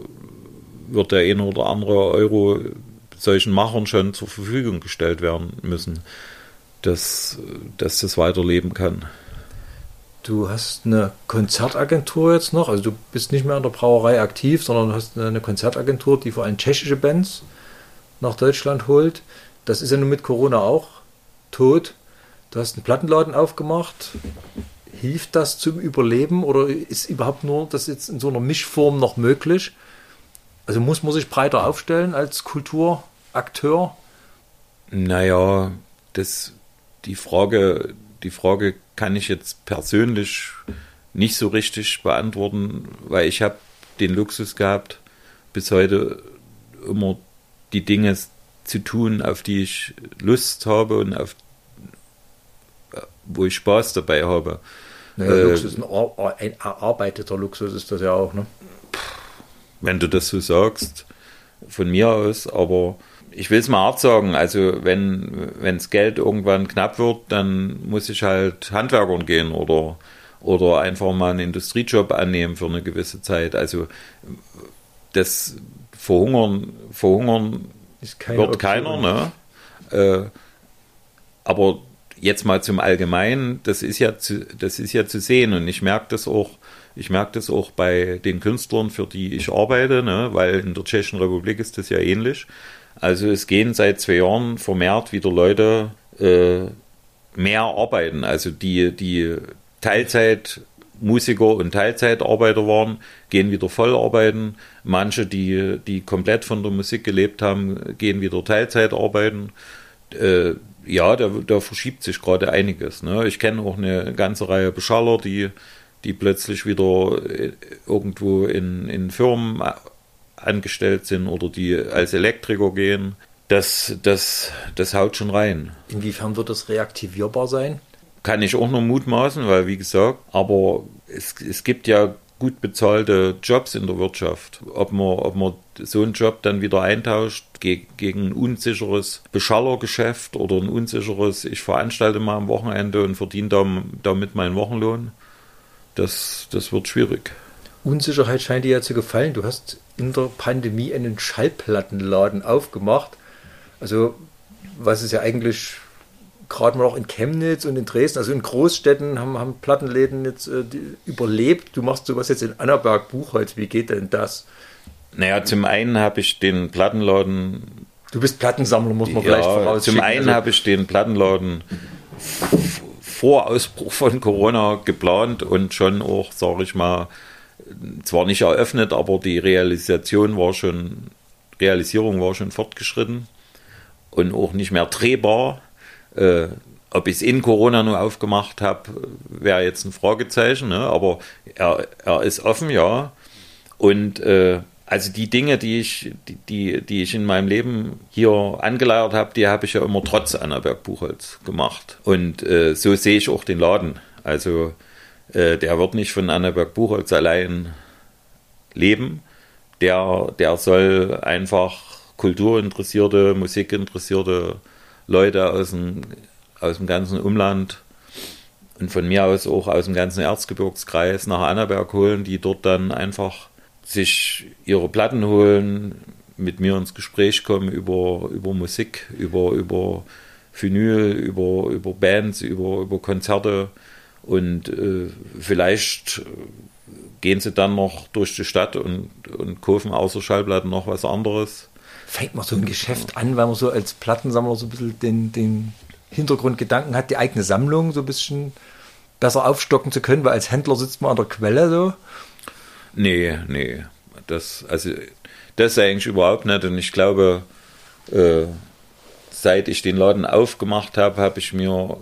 wird der eine oder andere Euro solchen Machern schon zur Verfügung gestellt werden müssen. dass, dass das weiterleben kann. Du hast eine Konzertagentur jetzt noch, also du bist nicht mehr in der Brauerei aktiv, sondern du hast eine Konzertagentur, die vor allem tschechische Bands nach Deutschland holt. Das ist ja nun mit Corona auch tot. Du hast einen Plattenladen aufgemacht. Hilft das zum Überleben oder ist überhaupt nur das jetzt in so einer Mischform noch möglich? Also muss man sich breiter aufstellen als Kulturakteur? Naja, das, die Frage, die Frage kann ich jetzt persönlich nicht so richtig beantworten, weil ich habe den Luxus gehabt, bis heute immer die Dinge zu tun, auf die ich Lust habe und auf wo ich Spaß dabei habe. Naja, äh, Luxus, ein, ein erarbeiteter Luxus ist das ja auch, ne? Wenn du das so sagst, von mir aus, aber ich will es mal hart sagen, also wenn das Geld irgendwann knapp wird, dann muss ich halt Handwerkern gehen oder, oder einfach mal einen Industriejob annehmen für eine gewisse Zeit. Also das Verhungern, Verhungern wird Option. keiner, ne? Äh, aber jetzt mal zum Allgemeinen, das ist ja zu, das ist ja zu sehen und ich merke das auch, ich merke das auch bei den Künstlern, für die ich arbeite, ne? weil in der Tschechischen Republik ist das ja ähnlich. Also es gehen seit zwei Jahren vermehrt wieder Leute äh, mehr arbeiten. Also die, die Teilzeitmusiker und Teilzeitarbeiter waren, gehen wieder voll arbeiten. Manche, die, die komplett von der Musik gelebt haben, gehen wieder Teilzeit arbeiten. Äh, ja, da, da verschiebt sich gerade einiges. Ne? Ich kenne auch eine ganze Reihe Beschaller, die, die plötzlich wieder äh, irgendwo in, in Firmen angestellt sind oder die als Elektriker gehen, das, das, das haut schon rein. Inwiefern wird das reaktivierbar sein? Kann ich auch nur mutmaßen, weil wie gesagt, aber es, es gibt ja gut bezahlte Jobs in der Wirtschaft. Ob man, ob man so einen Job dann wieder eintauscht gegen, gegen ein unsicheres Beschallergeschäft oder ein unsicheres, ich veranstalte mal am Wochenende und verdiene damit meinen Wochenlohn, das, das wird schwierig. Unsicherheit scheint dir ja zu gefallen. Du hast in der Pandemie einen Schallplattenladen aufgemacht. Also, was ist ja eigentlich gerade mal auch in Chemnitz und in Dresden, also in Großstädten haben, haben Plattenläden jetzt äh, überlebt. Du machst sowas jetzt in Annaberg, Buchholz. Wie geht denn das? Naja, zum einen habe ich den Plattenladen. Du bist Plattensammler, muss man ja, vielleicht vorausschicken. Zum einen also, habe ich den Plattenladen vor Ausbruch von Corona geplant und schon auch, sage ich mal, zwar nicht eröffnet, aber die Realisation war schon, Realisierung war schon fortgeschritten und auch nicht mehr drehbar. Äh, ob ich es in Corona nur aufgemacht habe, wäre jetzt ein Fragezeichen, ne? aber er, er ist offen, ja. Und äh, also die Dinge, die ich, die, die, die ich in meinem Leben hier angeleiert habe, die habe ich ja immer trotz Annaberg Buchholz gemacht. Und äh, so sehe ich auch den Laden. Also der wird nicht von Annaberg Buchholz allein leben. Der, der soll einfach kulturinteressierte, musikinteressierte Leute aus dem, aus dem ganzen Umland und von mir aus auch aus dem ganzen Erzgebirgskreis nach Annaberg holen, die dort dann einfach sich ihre Platten holen, mit mir ins Gespräch kommen über, über Musik, über, über Vinyl, über, über Bands, über, über Konzerte und äh, vielleicht gehen sie dann noch durch die Stadt und, und kaufen außer Schallplatten noch was anderes. Fängt man so ein Geschäft an, weil man so als Plattensammler so ein bisschen den, den Hintergrundgedanken hat, die eigene Sammlung so ein bisschen besser aufstocken zu können, weil als Händler sitzt man an der Quelle so. Nee, nee. Das, also, das eigentlich überhaupt nicht. Und ich glaube, äh, seit ich den Laden aufgemacht habe, habe ich mir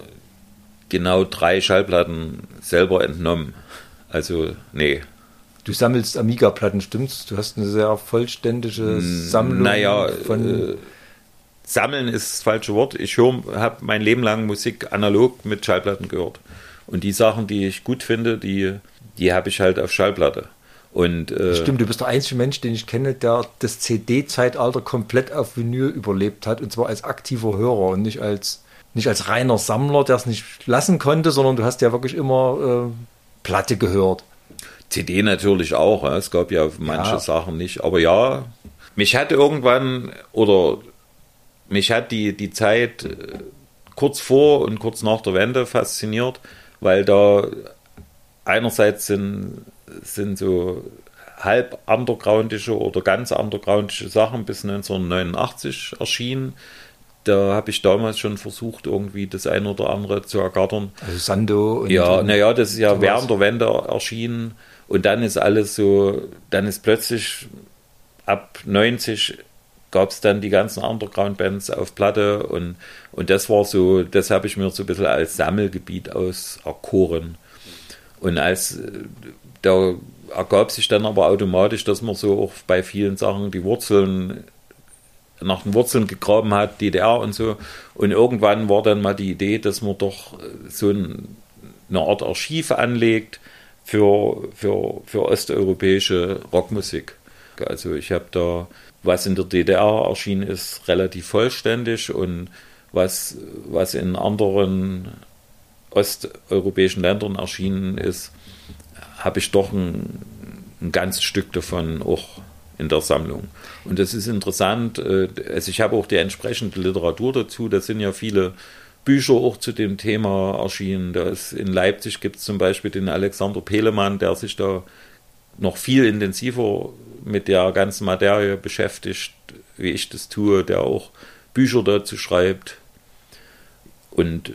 genau drei Schallplatten selber entnommen. Also, nee. Du sammelst Amiga-Platten, stimmt's? Du hast eine sehr vollständige Sammlung naja, von. Äh, sammeln ist das falsche Wort. Ich habe mein Leben lang Musik analog mit Schallplatten gehört. Und die Sachen, die ich gut finde, die, die habe ich halt auf Schallplatte. Und, äh, Stimmt, du bist der einzige Mensch, den ich kenne, der das CD-Zeitalter komplett auf Vinyl überlebt hat, und zwar als aktiver Hörer und nicht als nicht als reiner Sammler, der es nicht lassen konnte, sondern du hast ja wirklich immer äh, Platte gehört. CD natürlich auch. Ja. Es gab ja manche ja. Sachen nicht. Aber ja, mich hat irgendwann oder mich hat die, die Zeit äh, kurz vor und kurz nach der Wende fasziniert, weil da einerseits sind, sind so halb undergroundische oder ganz undergroundische Sachen bis 1989 erschienen. Da habe ich damals schon versucht, irgendwie das ein oder andere zu ergattern. Also Sando und. Ja, naja, das ist ja sowas. während der Wende erschienen. Und dann ist alles so, dann ist plötzlich ab 90 gab es dann die ganzen Underground-Bands auf Platte und, und das war so, das habe ich mir so ein bisschen als Sammelgebiet auserkoren. Und als da ergab sich dann aber automatisch, dass man so auch bei vielen Sachen die Wurzeln nach den Wurzeln gegraben hat, DDR und so. Und irgendwann war dann mal die Idee, dass man doch so ein, eine Art Archiv anlegt für, für, für osteuropäische Rockmusik. Also ich habe da, was in der DDR erschienen ist, relativ vollständig und was, was in anderen osteuropäischen Ländern erschienen ist, habe ich doch ein, ein ganzes Stück davon auch in der Sammlung. Und das ist interessant. Äh, also ich habe auch die entsprechende Literatur dazu. Da sind ja viele Bücher auch zu dem Thema erschienen. Da in Leipzig gibt es zum Beispiel den Alexander Pelemann, der sich da noch viel intensiver mit der ganzen Materie beschäftigt, wie ich das tue, der auch Bücher dazu schreibt. Und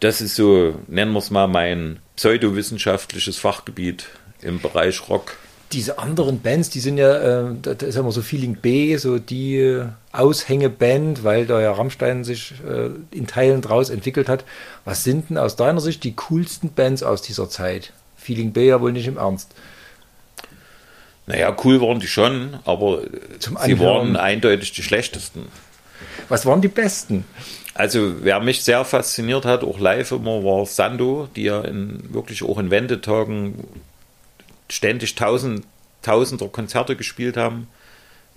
das ist so, nennen wir es mal, mein pseudowissenschaftliches Fachgebiet im Bereich Rock. Diese anderen Bands, die sind ja, äh, da ist ja immer so Feeling B, so die Aushängeband, weil da ja Rammstein sich äh, in Teilen draus entwickelt hat. Was sind denn aus deiner Sicht die coolsten Bands aus dieser Zeit? Feeling B ja wohl nicht im Ernst. Naja, cool waren die schon, aber Zum sie waren eindeutig die schlechtesten. Was waren die besten? Also, wer mich sehr fasziniert hat, auch live immer, war Sando, die ja in, wirklich auch in Wendetagen ständig tausend, tausender Konzerte gespielt haben.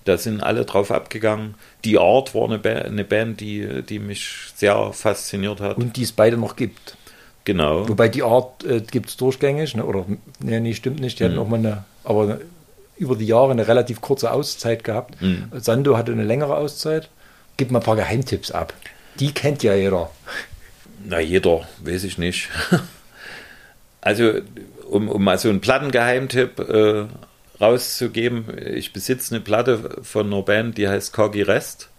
Da sind alle drauf abgegangen. Die Art war eine, ba eine Band, die, die mich sehr fasziniert hat. Und die es beide noch gibt. Genau. Wobei die Art äh, gibt es durchgängig, ne? oder ne, nee, stimmt nicht. Die hatten mhm. auch mal eine, aber über die Jahre eine relativ kurze Auszeit gehabt. Mhm. Sando hatte eine längere Auszeit. Gib mal ein paar Geheimtipps ab. Die kennt ja jeder. Na, jeder, weiß ich nicht. (laughs) Also, um, um mal so einen Plattengeheimtipp äh, rauszugeben, ich besitze eine Platte von einer Band, die heißt Kagi Rest.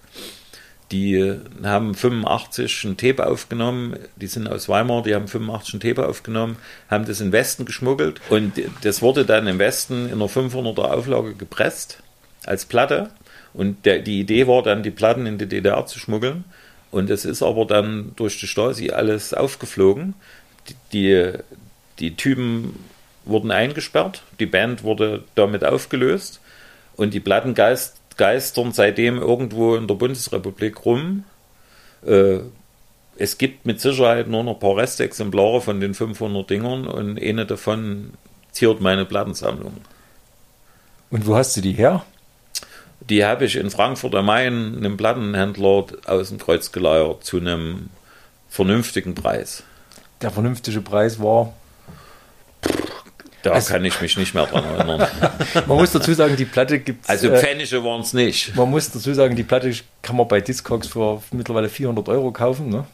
Die haben 85 ein Tape aufgenommen, die sind aus Weimar, die haben 85 ein Tape aufgenommen, haben das in den Westen geschmuggelt und das wurde dann im Westen in einer 500er Auflage gepresst als Platte. Und der, die Idee war dann, die Platten in die DDR zu schmuggeln. Und es ist aber dann durch die Stasi alles aufgeflogen. Die, die, die Typen wurden eingesperrt, die Band wurde damit aufgelöst und die Platten geist, geistern seitdem irgendwo in der Bundesrepublik rum. Äh, es gibt mit Sicherheit nur noch ein paar Restexemplare von den 500 Dingern und eine davon ziert meine Plattensammlung. Und wo hast du die her? Die habe ich in Frankfurt am Main einem Plattenhändler aus dem Kreuz geleiert zu einem vernünftigen Preis. Der vernünftige Preis war. Da also, kann ich mich nicht mehr dran erinnern. (laughs) man muss dazu sagen, die Platte gibt es. Also Pfennige äh, waren es nicht. Man muss dazu sagen, die Platte kann man bei Discogs für mittlerweile 400 Euro kaufen. Ne?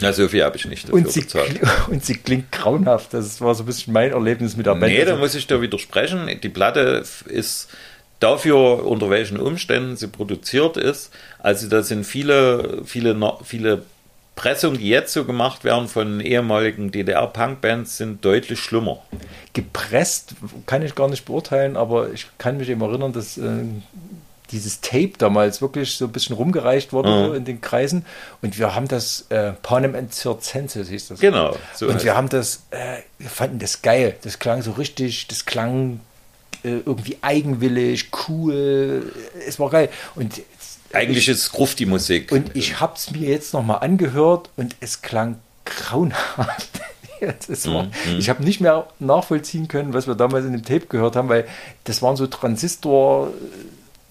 Na, so viel habe ich nicht dafür und sie, bezahlt. (laughs) Und sie klingt grauenhaft. Das war so ein bisschen mein Erlebnis mit der Band. Nee, da muss ich da widersprechen. Die Platte ist dafür, unter welchen Umständen sie produziert ist. Also da sind viele, viele, viele Pressungen, die jetzt so gemacht werden von ehemaligen DDR-Punk-Bands, sind deutlich schlimmer. Gepresst kann ich gar nicht beurteilen, aber ich kann mich eben erinnern, dass äh, dieses Tape damals wirklich so ein bisschen rumgereicht wurde mhm. so in den Kreisen. Und wir haben das äh, Panem and Circenses hieß das. Genau. So und wir haben das, äh, wir fanden das geil. Das klang so richtig, das klang äh, irgendwie eigenwillig, cool. Es war geil. Und eigentlich ist Gruft die Musik. Und ich habe es mir jetzt nochmal angehört und es klang grauenhaft. (laughs) War, mm, mm. Ich habe nicht mehr nachvollziehen können, was wir damals in dem Tape gehört haben, weil das waren so Transistor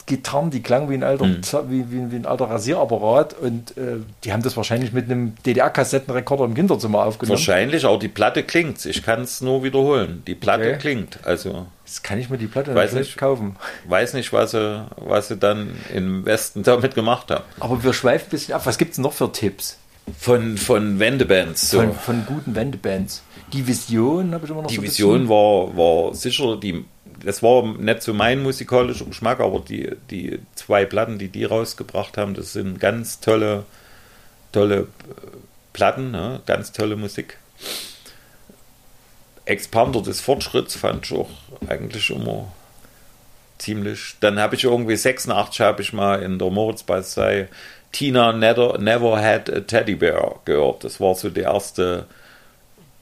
Gitarren, die klangen wie ein alter, mhm. wie, wie, wie, ein alter Rasierapparat und äh, die haben das wahrscheinlich mit einem DDR-Kassettenrekorder im Kinderzimmer aufgenommen. Wahrscheinlich, aber die Platte klingt. Ich kann es nur wiederholen. Die Platte okay. klingt. Also Jetzt kann ich mir die Platte weiß nicht kaufen. Weiß nicht, was sie, was sie dann im Westen damit gemacht haben. Aber wir schweifen ein bisschen ab. Was gibt es noch für Tipps? Von, von Wendebands. So. Von, von guten Wendebands. Die Vision habe ich immer noch die so Vision war, war sicher, die, das war nicht so mein musikalischer Geschmack, aber die, die zwei Platten, die die rausgebracht haben, das sind ganz tolle, tolle äh, Platten, ne? ganz tolle Musik. Expander des Fortschritts fand ich auch eigentlich immer ziemlich. Dann habe ich irgendwie 86 habe ich mal in der Moritzbastei Tina never, never Had a Teddy Bear gehört. Das war so die erste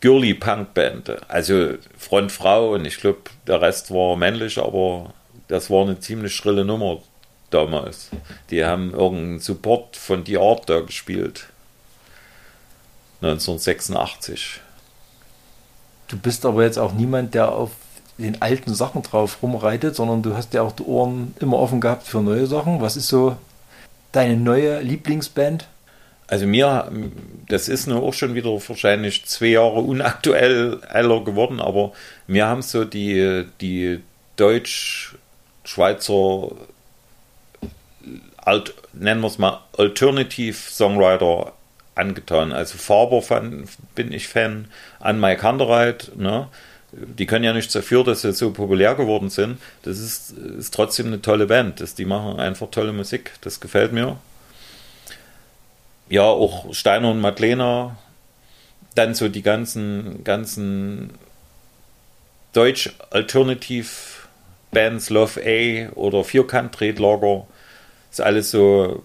girly Punk Band. Also Frontfrau und ich glaube der Rest war männlich, aber das war eine ziemlich schrille Nummer damals. Die haben irgendeinen Support von The Art da gespielt. 1986. Du bist aber jetzt auch niemand, der auf den alten Sachen drauf rumreitet, sondern du hast ja auch die Ohren immer offen gehabt für neue Sachen. Was ist so deine neue Lieblingsband? Also mir, das ist nur auch schon wieder wahrscheinlich zwei Jahre unaktuell geworden, aber mir haben so die, die Deutsch-Schweizer, Alt, nennen wir es mal, Alternative-Songwriter angetan. Also Faber fand, bin ich Fan, an Mike Kandereit, ne? die können ja nichts dafür, dass sie so populär geworden sind. Das ist, ist trotzdem eine tolle Band. Das, die machen einfach tolle Musik. Das gefällt mir. Ja, auch Steiner und Madlena. Dann so die ganzen, ganzen Deutsch-Alternativ-Bands, Love A oder Vierkant-Tretlager. Ist alles so,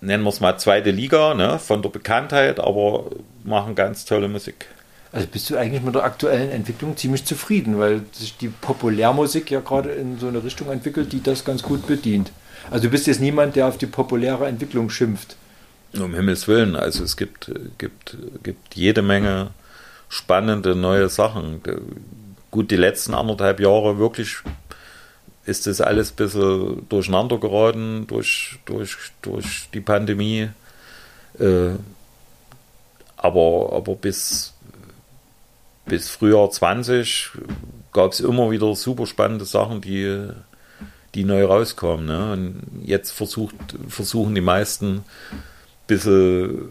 nennen wir es mal zweite Liga, ne, von der Bekanntheit, aber machen ganz tolle Musik. Also bist du eigentlich mit der aktuellen Entwicklung ziemlich zufrieden, weil sich die Populärmusik ja gerade in so eine Richtung entwickelt, die das ganz gut bedient. Also du bist jetzt niemand, der auf die populäre Entwicklung schimpft. Um Himmels Willen, also es gibt, gibt, gibt jede Menge spannende neue Sachen. Gut, die letzten anderthalb Jahre wirklich ist das alles ein bisschen durcheinander geraten durch, durch, durch die Pandemie. Äh, aber, aber bis, bis Frühjahr 20 gab es immer wieder super spannende Sachen, die, die neu rauskamen. Ne? Und jetzt versucht, versuchen die meisten ein bisschen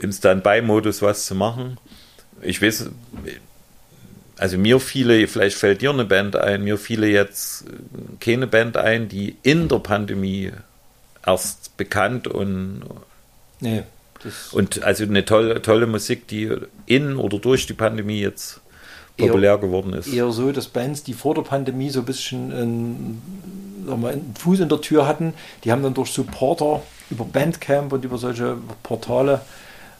im Standby-Modus was zu machen. Ich weiß, also mir viele, vielleicht fällt dir eine Band ein, mir viele jetzt keine Band ein, die in der Pandemie erst bekannt und nee. Und also eine tolle, tolle Musik, die in oder durch die Pandemie jetzt populär eher, geworden ist. Eher so, dass Bands, die vor der Pandemie so ein bisschen einen, mal, einen Fuß in der Tür hatten, die haben dann durch Supporter über Bandcamp und über solche Portale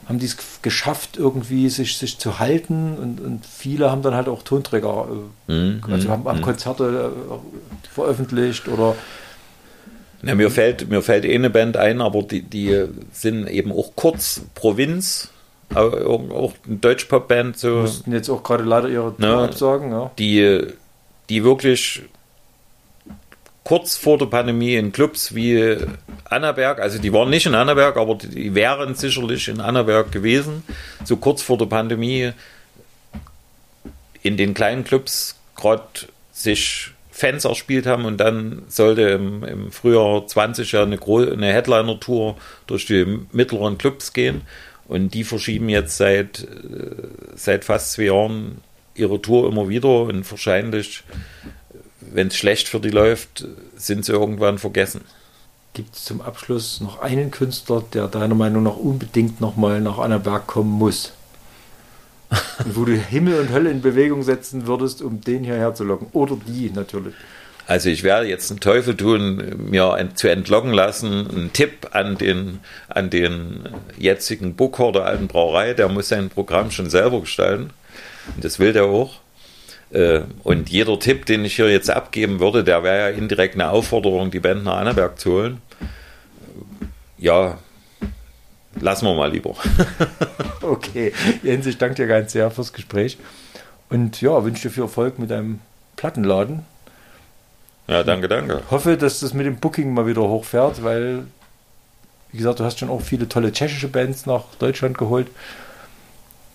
haben die es geschafft, irgendwie sich, sich zu halten und, und viele haben dann halt auch Tonträger, äh, mm, also haben, haben mm. Konzerte äh, veröffentlicht oder ja, mir, fällt, mir fällt eh eine Band ein, aber die, die sind eben auch kurz Provinz, auch, auch eine Deutschpop-Band. So, mussten jetzt auch gerade leider ihre Tour ne, absagen. Ja. Die, die wirklich kurz vor der Pandemie in Clubs wie Annaberg, also die waren nicht in Annaberg, aber die wären sicherlich in Annaberg gewesen, so kurz vor der Pandemie. In den kleinen Clubs gerade sich Fans erspielt haben und dann sollte im, im Frühjahr 20 ja eine, eine Headliner-Tour durch die mittleren Clubs gehen. Und die verschieben jetzt seit, äh, seit fast zwei Jahren ihre Tour immer wieder und wahrscheinlich, wenn es schlecht für die läuft, sind sie irgendwann vergessen. Gibt es zum Abschluss noch einen Künstler, der deiner Meinung nach unbedingt nochmal nach Annaberg kommen muss? wo du Himmel und Hölle in Bewegung setzen würdest, um den hierher zu locken. Oder die natürlich. Also ich werde jetzt einen Teufel tun, mir zu entlocken lassen. Ein Tipp an den, an den jetzigen Booker der alten Brauerei, der muss sein Programm schon selber gestalten. Und das will der auch. Äh, und jeder Tipp, den ich hier jetzt abgeben würde, der wäre ja indirekt eine Aufforderung, die Band nach Annaberg zu holen. Ja, lassen wir mal lieber. (laughs) okay, Jens, ich danke dir ganz sehr fürs Gespräch und ja, wünsche dir viel Erfolg mit deinem Plattenladen. Ja, danke, danke. Ich hoffe, dass das mit dem Booking mal wieder hochfährt, weil, wie gesagt, du hast schon auch viele tolle tschechische Bands nach Deutschland geholt,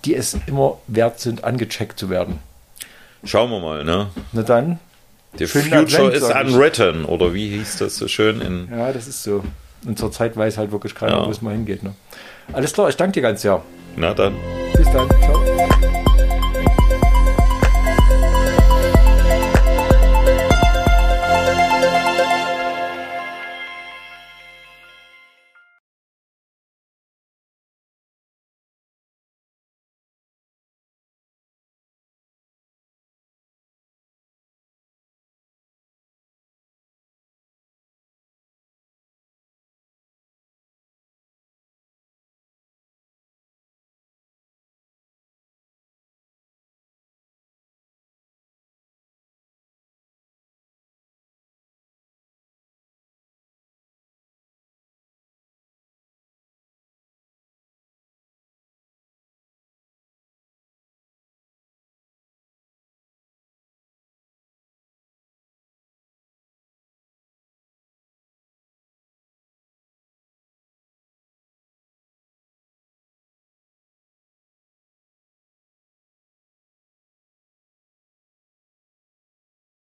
die es immer wert sind, angecheckt zu werden. Schauen wir mal, ne? Na dann. The future Advent, is unwritten, oder wie hieß das so schön in. Ja, das ist so. Und zur Zeit weiß halt wirklich keiner, ja. wo es mal hingeht. Ne? Alles klar, ich danke dir ganz sehr. Na dann. Bis dann. Ciao.